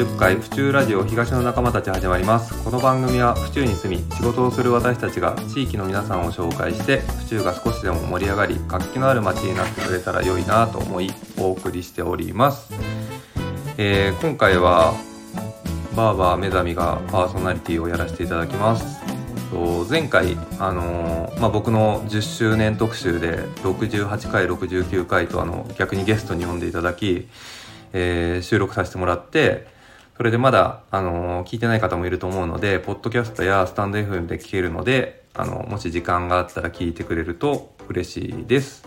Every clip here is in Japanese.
30回府中ラジオ東の仲間たち始まります。この番組は府中に住み仕事をする私たちが地域の皆さんを紹介して府中が少しでも盛り上がり活気のある街になってくれたら良いなと思いお送りしております、えー今回はバーバー目覚みがパーソナリティをやらせていただきます。と前回、あのーまあ、僕の10周年特集で68回69回とあの逆にゲストに呼んでいただき、えー収録させてもらってそれでまだ、あのー聞いてない方もいると思うのでポッドキャストやスタンド FM で聞けるのであのもし時間があったら聞いてくれると嬉しいです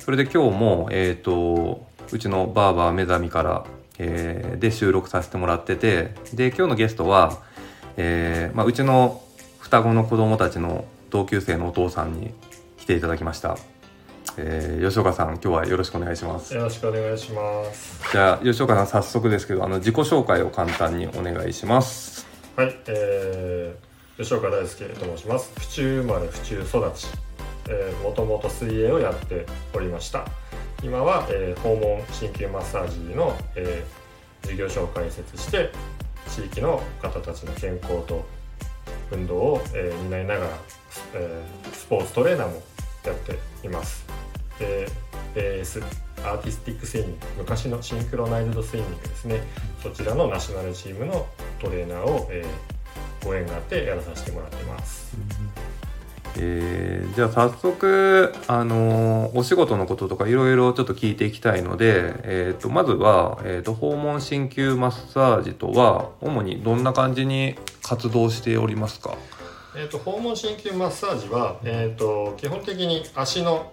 それで今日も、えっ、と、うちのバーバー目覚みから、えーで収録させてもらってて、で、今日のゲストは、えーまあ、うちの双子の子供たちの同級生のお父さんに来ていただきました。えー吉岡さん、今日はよろしくお願いします。よろしくお願いします。じゃあ、吉岡さん、早速ですけど、あの、自己紹介を簡単にお願いします。はい、えー、吉岡大輔と申します。府中生まれ府中育ち、えー、もともと水泳をやっておりました。今は、えー訪問鍼灸マッサージの、えー事業所を開設して地域の方たちの健康と運動を、えー担いながら、えースポーツトレーナーもやっています。で AS アーティスティックスイミング昔のシンクロナイズドスイミングですね。そちらのナショナルチームのトレーナーを、えーご縁があってやらさせてもらってます。えーじゃあ早速、あのーお仕事のこととかいろいろちょっと聞いていきたいので、えー、とまずは、えー、と訪問鍼灸マッサージとは主にどんな感じに活動しておりますか？えー、と訪問鍼灸マッサージは、えー、と基本的に足の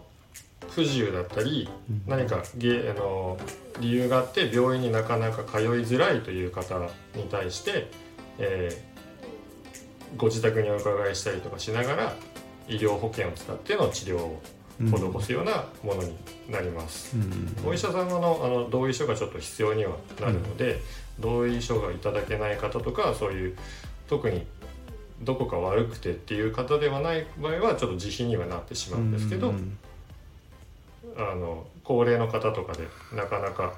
不自由だったり何かげあの理由があって病院になかなか通いづらいという方に対して、えーご自宅にお伺いしたりとかしながら医療保険を使っての治療を施すようなものになります。うん。お医者様のあの同意書がちょっと必要にはなるので、同意書がいただけない方とかそういう特にどこか悪くてっていう方ではない場合はちょっと自費にはなってしまうんですけど、うんあの高齢の方とかでなかなか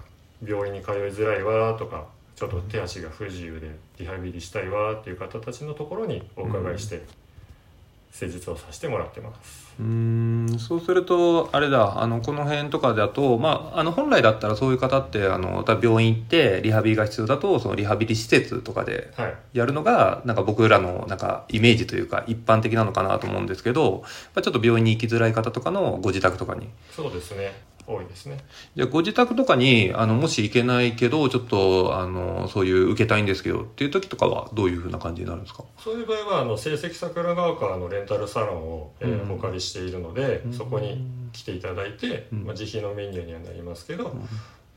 病院に通いづらいわとかちょっと手足が不自由でリハビリしたいわっていう方たちのところにお伺いして施術をさせてもらってます。うーんそうするとあれだあのこの辺とかだと、まあ、あの本来だったらそういう方ってあの病院行ってリハビリが必要だとそのリハビリ施設とかではい、やるのがなんか僕らのなんかイメージというか一般的なのかなと思うんですけど、まあ、ちょっと病院に行きづらい方とかのご自宅とかに。そうですね多いですね。じゃあご自宅とかにあのもし行けないけどちょっとあのそういう受けたいんですけどっていう時とかはどういうふうな感じになるんですか？そういう場合はあの成績桜ヶ丘のレンタルサロンを、えーうん。お借りしているので、うん。そこに来ていただいて、うん。まあ、自費のメニューにはなりますけど、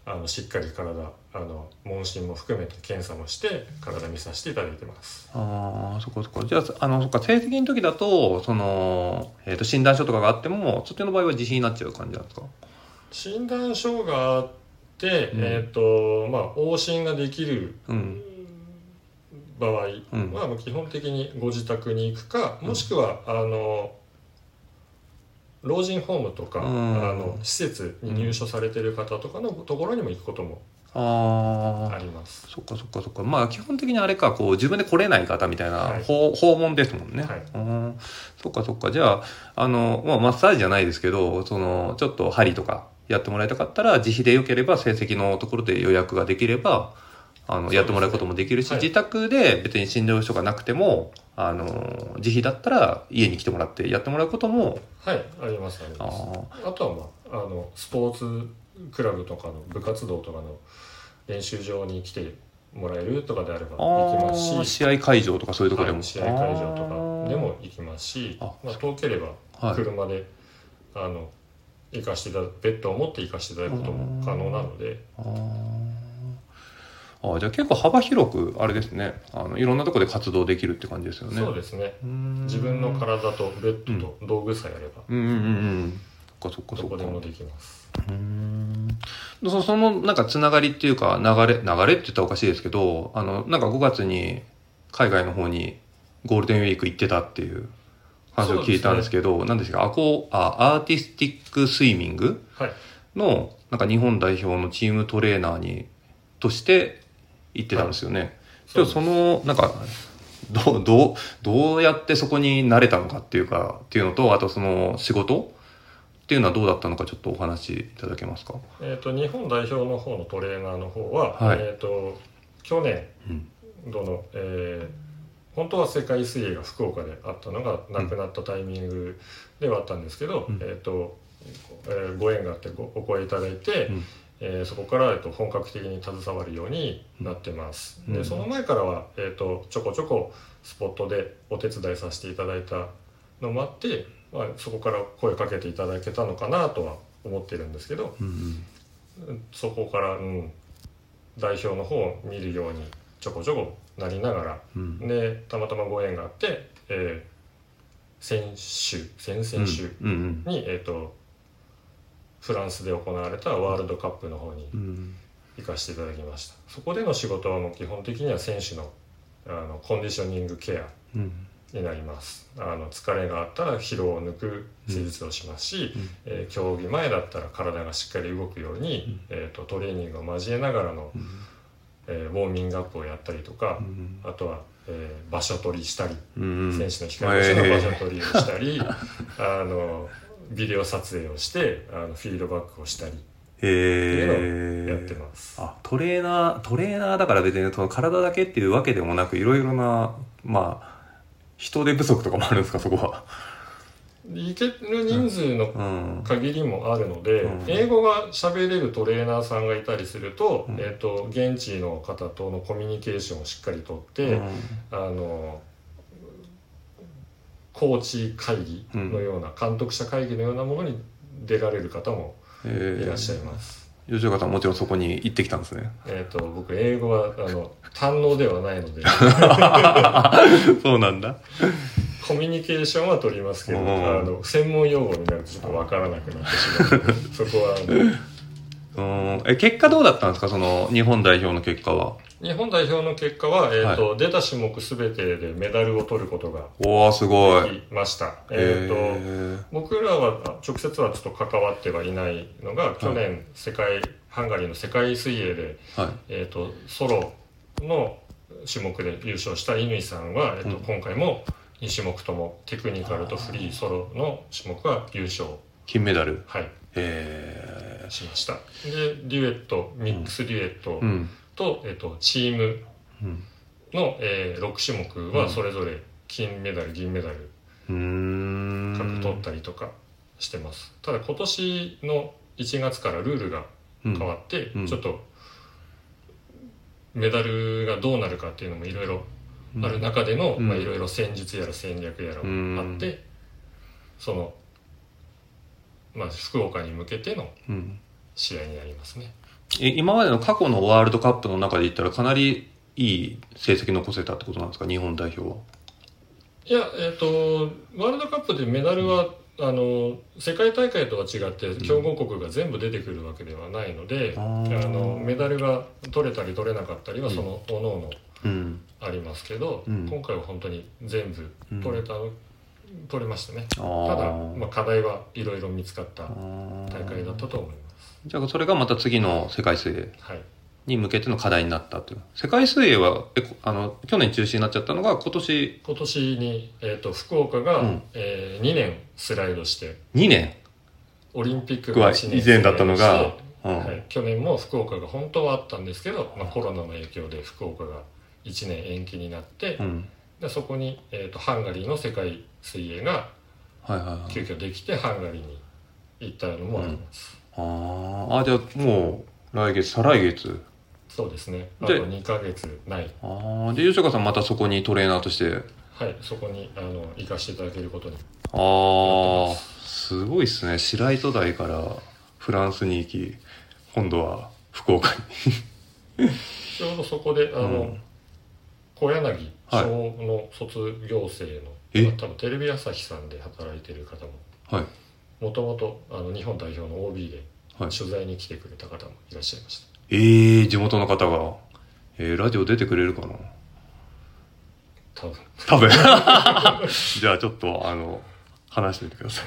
あのしっかり体あの問診も含めて検査もして体見させていただいてます。ああそこそこじゃああのそっか成績の時だとその、えー、と診断書とかがあってもそっちの場合は自費になっちゃう感じなんですか？診断書があって、うん。えっ、とまあ往診ができるうん。場合は、うん。まあ基本的にご自宅に行くかもしくは、あの老人ホームとか、うん。あの施設に入所されてる方とかのところにも行くこともあああります。そっかそっかそっか。まあ基本的にあれかこう自分で来れない方みたいな、はい。訪訪問ですもんね、はい。うん。そっかそっか。じゃああの、まあ、マッサージじゃないですけどそのちょっと針とかやってもらいたかったら自費でよければ成績のところで予約ができればあの、やってもらうこともできるし、はい。自宅で別に診療所がなくてもあの自費だったら家に来てもらってやってもらうこともはいありますありあます。ー。あとはまああのスポーツクラブとかの部活動とかの練習場に来てもらえるとかであれば行きますし。試合会場とかそういうところでも、はい、試合会場とかでも行きますしあまあ、遠ければはい。車で、あの行かしていただベッドを持って行かしていただくことも可能なので。あー。あーじゃあ結構幅広くあれですね。あのいろんなところで活動できるって感じですよね。そうですね。自分の体とベッドと道具さえあれば。うんうんうんうん。そっかそっかそっか。どこでもできます。うーん。そそのなんかつながりっていうか流れ流れって言ったらおかしいですけどあのなんか5月に海外の方にゴールデンウィーク行ってたっていう話を聞いたんですけど、なんですかアコあアーティスティックスイミングはい。のなんか日本代表のチームトレーナーにとして行ってたんですよね。そうでその、なんか、どう、どう、どうやってそこに慣れたのかっていうか、っていうのと、あとその仕事っていうのはどうだったのかちょっとお話しいただけますか？えー、と日本代表の方のトレーナーの方は、はい。えー、と去年うん。度の、えー本当は世界水泳が福岡であったのがなくなったタイミングではあったんですけど、うん。えーとえーご縁があってごお声いただいて、うん。えーそこから、えー、と本格的に携わるようになってます、うん。でその前からは、えー、とちょこちょこスポットでお手伝いさせていただいたのもあって、まあ、そこから声かけていただけたのかなとは思ってるんですけど、うん。そこから、うん、代表の方を見るようにちょこちょこなりながら。うん。でたまたまご縁があって、えー先週先々週うんうんに、えー、とフランスで行われたワールドカップの方にうん。行かせていただきました。そこでの仕事はもう基本的には選手のあのコンディショニングケアうん。になります。あの疲れがあったら疲労を抜く手術をしますし、うんえー競技前だったら体がしっかり動くように、えー、とトレーニングを交えながらの、えーウォーミングアップをやったりとか、うんあとは、えー場所取りしたり、うん。選手の控えとしての場所取りをしたり、あのビデオ撮影をしてあのフィードバックをしたりっていうのをやって。ます。あ、トレーナー、トレーナーだから別にその体だけっていうわけでもなく、いろいろな、まあ、人手不足とかもあるんですか、そこは。行ける人数のうん。限りもあるので、うん英語が喋れるトレーナーさんがいたりすると,、うんえー、と現地の方とのコミュニケーションをしっかりとって、うんあのコーチ会議のような、監督者会議のようなものに出られる方もいらっしゃいます。吉岡さんもちろんそこに行ってきたんですね。えー、と僕英語はあの堪能ではないので そうなんだ。コミュニケーションは取りますけど、うんあの専門用語になるとちょっと分からなくなってしまう そこはうん。え、結果どうだったんですか？その日本代表の結果は。日本代表の結果は、えーと出た種目全てでメダルを取ることがおー、すごい。できました。えーとへ僕らはあ直接はちょっと関わってはいないのが去年世界、ハンガリーの世界水泳で、ーはい。えー、とソロの種目で優勝した乾さんは、えーとうん今回も2種目ともテクニカルとフリーソロの種目は優勝、金メダル。はい、へしました。でデュエットミックスデュエットーうん。と,、えー、とチームうん。の、えー6種目はそれぞれ金メダル銀メダルうーん。各取ったりとかしてます、ただ今年の1月からルールが変わって、うん。ちょっとメダルがどうなるかっていうのもいろいろある中での、いろいろ戦術やら戦略やらもあって、その、まあ、福岡に向けてのうん。試合になりますね。え今までの過去のワールドカップの中で言ったらかなりいい成績残せたってことなんですか？日本代表は。いやえっ、とワールドカップでメダルは、あの世界大会とは違って強豪国が全部出てくるわけではないので、ああーのメダルが取れたり取れなかったりはそのおのおのうん。ありますけど、うん。今回は本当に全部取れた、取れましたね。あただ、ーまあ、課題はいろいろ見つかった大会だったと思います。じゃあそれがまた次の世界水泳。はいに向けての課題になったという。世界水泳は、あの、去年中止になっちゃったのが今年。今年に、えー、と福岡が、うん。え2年スライドして。2年？オリンピックはが1年以前だったのが。うん。はい、去年も福岡が本当はあったんですけど、まあ、コロナの影響で福岡が1年延期になって、うん。でそこに、えー、とハンガリーの世界水泳がはいはいはい。急遽できてハンガリーに行ったのもあります、あー。あ、じゃあもう来月、再来月。そうですねあとで2ヶ月ないああ、で、吉岡さんまたそこにトレーナーとして。はいそこにあの行かせていただけることにああ、すごいっすね。白糸台からフランスに行き、今度は福岡に。ちょうどそこであの、うん小柳はい小の卒業生の、え？まあ多分テレビ朝日さんで働いてる方もはい。もともとあの日本代表の OB ではい。取材に来てくれた方もいらっしゃいましたええー、地元の方が。えー、ラジオ出てくれるかな？多分多分。じゃあちょっと、あの、話してみてください。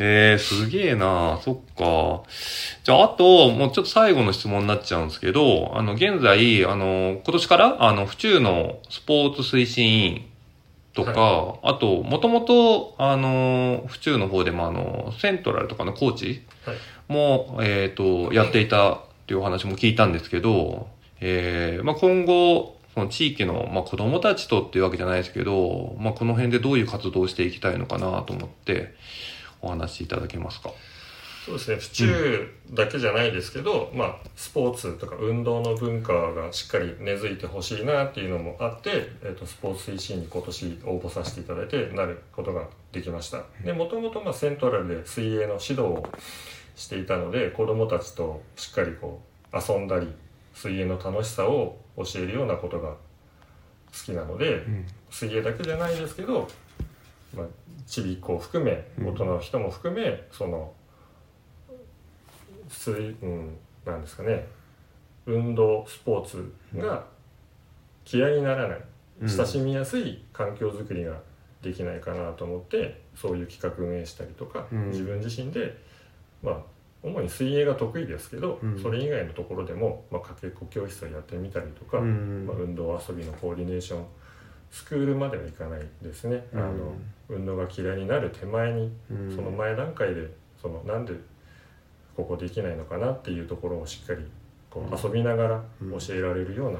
えー、すげえなそっか。じゃあ、あと、もうちょっと最後の質問になっちゃうんですけど、あの、現在、あの、今年から、あの、府中のスポーツ推進委員とか、はい、あと、もともと、あの、府中の方でも、あの、セントラルとかのコーチも、はい、えっ、ー、と、やっていたっていうお話も聞いたんですけど、えー、まあ、今後、その地域の、まあ、子供たちとっていうわけじゃないですけど、まあ、この辺でどういう活動をしていきたいのかなと思って、お話しいただけますか？そうですね府中だけじゃないですけど、うん、まあ、スポーツとか運動の文化がしっかり根付いてほしいなっていうのもあって、えーと、スポーツ推進に今年応募させていただいてなることができました。でもともとセントラルで水泳の指導をしていたので子どもたちとしっかりこう遊んだり水泳の楽しさを教えるようなことが好きなので、うん、水泳だけじゃないですけど、まあ、ちびっ子を含め大人の人も含め、その水、うん、なんですかね。運動スポーツが嫌いにならない、親しみやすい環境づくりができないかなと思ってそういう企画運営したりとか、自分自身でまあ主に水泳が得意ですけど、うん、それ以外のところでも、まあ、かけっこ教室をやってみたりとか、うん、まあ、運動遊びのコーディネーションスクールまではいかないですね、うん、あの運動が嫌いになる手前に、その前段階でそのなんでここできないのかなっていうところをしっかりこう遊びながら教えられるような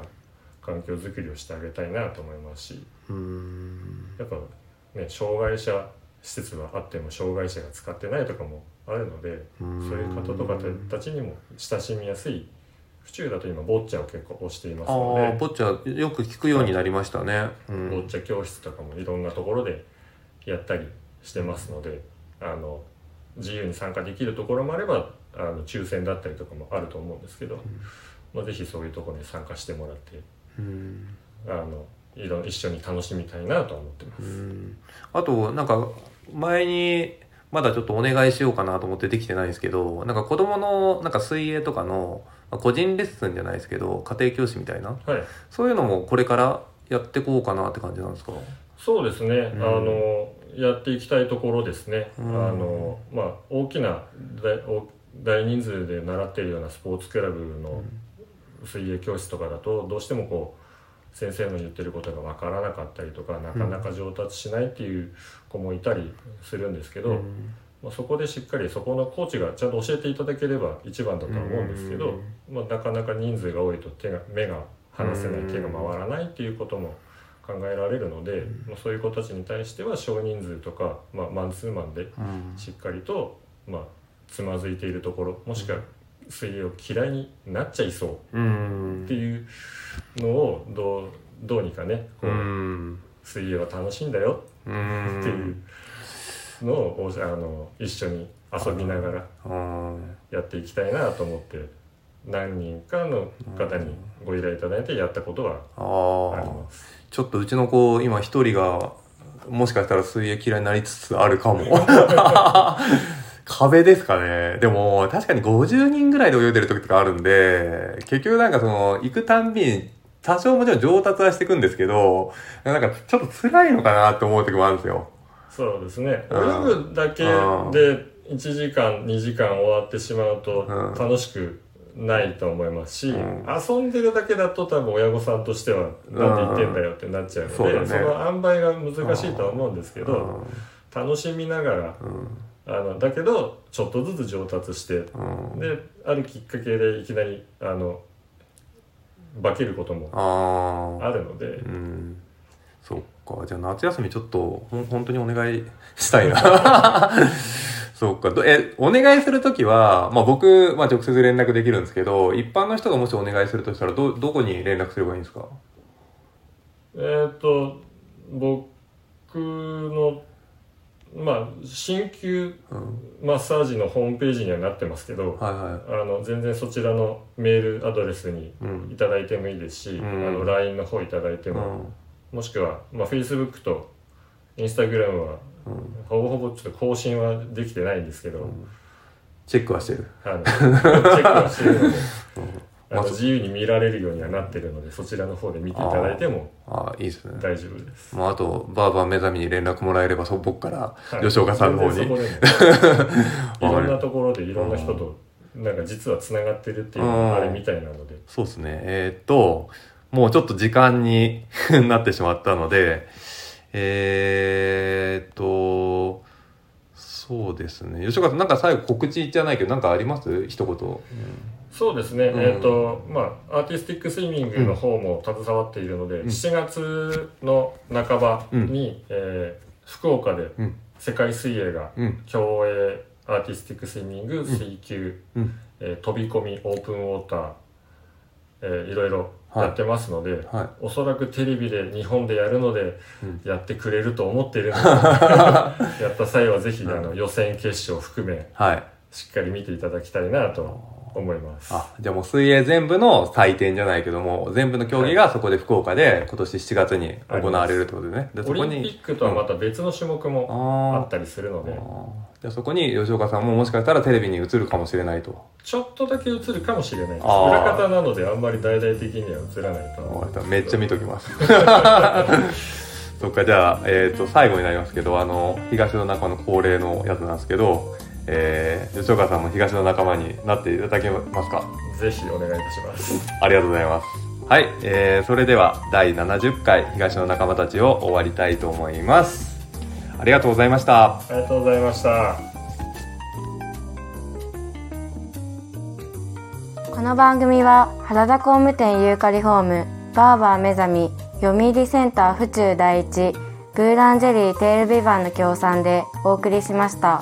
環境づくりをしてあげたいなと思いますし、やっぱね障害者施設はあっても障害者が使ってないとかもあるのでそういう方とかたちにも親しみやすい府中だと今ボッチャを結構推していますので。ボッチャよく聞くようになりましたね、うん、ボッチャ教室とかもいろんなところでやったりしてますのであの自由に参加できるところもあればあの抽選だったりとかもあると思うんですけど、うん。まあ、ぜひそういうところに参加してもらって、うん、あのいろ一緒に楽しみたいなと思ってます。あとなんか前にまだちょっとお願いしようかなと思ってできてないんですけど、なんか子供のなんか水泳とかの個人レッスンじゃないですけど、家庭教師みたいな、はい、そういうのもこれからやっていこうかなって感じなんですか？そうですね、うん、あのやっていきたいところですね、うん、あのまあ、大きな大人数で習っているようなスポーツクラブの水泳教室とかだとどうしてもこう先生の言ってることが分からなかったりとかなかなか上達しないっていう子もいたりするんですけど、うん、まあ、そこでしっかりそこのコーチがちゃんと教えていただければ一番だとは思うんですけど、まあ、なかなか人数が多いと手が目が離せない手が回らないっていうことも考えられるので、まあ、そういう子たちに対しては少人数とか、まあ、マンツーマンでしっかりと、まあ、つまずいているところもしくは水泳を嫌いになっちゃいそうっていうのをどうどうにかねこう水泳は楽しいんだよっていうのをあの一緒に遊びながらやっていきたいなと思って何人かの方にご依頼いただいてやったことはあります。ちょっとうちの子今一人がもしかしたら水泳嫌いになりつつあるかも。壁ですかね。でも、確かに50人ぐらいで泳いでる時とかあるんで、結局なんかその、行くたんびに、多少もちろん上達はしていくんですけど、なんかちょっと辛いのかなって思う時もあるんですよ。そうですね。泳ぐだけで1時間、2時間終わってしまうと楽しくないと思いますし、うん、遊んでるだけだと多分親御さんとしてはなんで言ってんだよってなっちゃうので、うん、そ、ね,、の塩梅が難しいとは思うんですけど、楽しみながら、あのだけどちょっとずつ上達して、うん、であるきっかけでいきなりあの化けることもあるので、うん、そっか。じゃあ夏休みちょっとほ本当にお願いしたいな。そうか。えお願いする時は、まあ、僕、まあ、直接連絡できるんですけど一般の人がもしお願いするとしたらどどこに連絡すればいいんですか？えっ、と僕のまあ鍼灸マッサージのホームページにはなってますけど、はいはい、あの全然そちらのメールアドレスにいただいてもいいですし、うん、あの LINE の方いただいても、うん、もしくは、まあ、Facebook と Instagram は、うん、ほぼほぼちょっと更新はできてないんですけど、チェックはしてる。あのチェックはしてるので、ああのまあ自由に見られるようにはなってるのでそちらの方で見ていただいてもああいいですね。大丈夫です。まあ、あとバーバー目覚めに連絡もらえればそ僕からはい。吉岡さんの方に、いろんなところでいろんな人となんか実はつながってるっていうのがあれみたいなので。そうですね。えーっともうちょっと時間に なってしまったのでえーっとそうですね。吉岡さんなんか最後告知じゃないけどなんかあります？一言、そうですね、うん。えっ、とまあアーティスティックスイミングの方も携わっているので、ん。7月の半ばに、えー福岡でうん。世界水泳がうん。競泳アーティスティックスイミング水球、うん。えー飛び込みオープンウォーター、えーいろいろやってますので、はい。おそらくテレビで日本でやるのでうん。やってくれると思っているので やった際はぜひあの予選決勝含めはい。しっかり見ていただきたいなと思います。あじゃあもう水泳全部の祭典じゃないけども全部の競技がそこで福岡で今年7月に行われるってことでね。でオリンピックとはまた別の種目もああったりするので、あじゃあそこに吉岡さんももしかしたらテレビに映るかもしれないと。ちょっとだけ映るかもしれないです。裏方なのであんまり大々的には映らないとは思うめっちゃ見ときます。そっかじゃあ、えー、と最後になりますけどあの東の仲間の恒例のやつなんですけど、えー、吉岡さんも東の仲間になっていただけますか？ぜひお願いいたします。ありがとうございます。はい、えー、それでは第70回東の仲間たちを終わりたいと思います。ありがとうございました。ありがとうございました。この番組は原田工務店ユーカリホームバーバー目覚み読売センター府中第一ブーランジェリーテールビバンの協賛でお送りしました。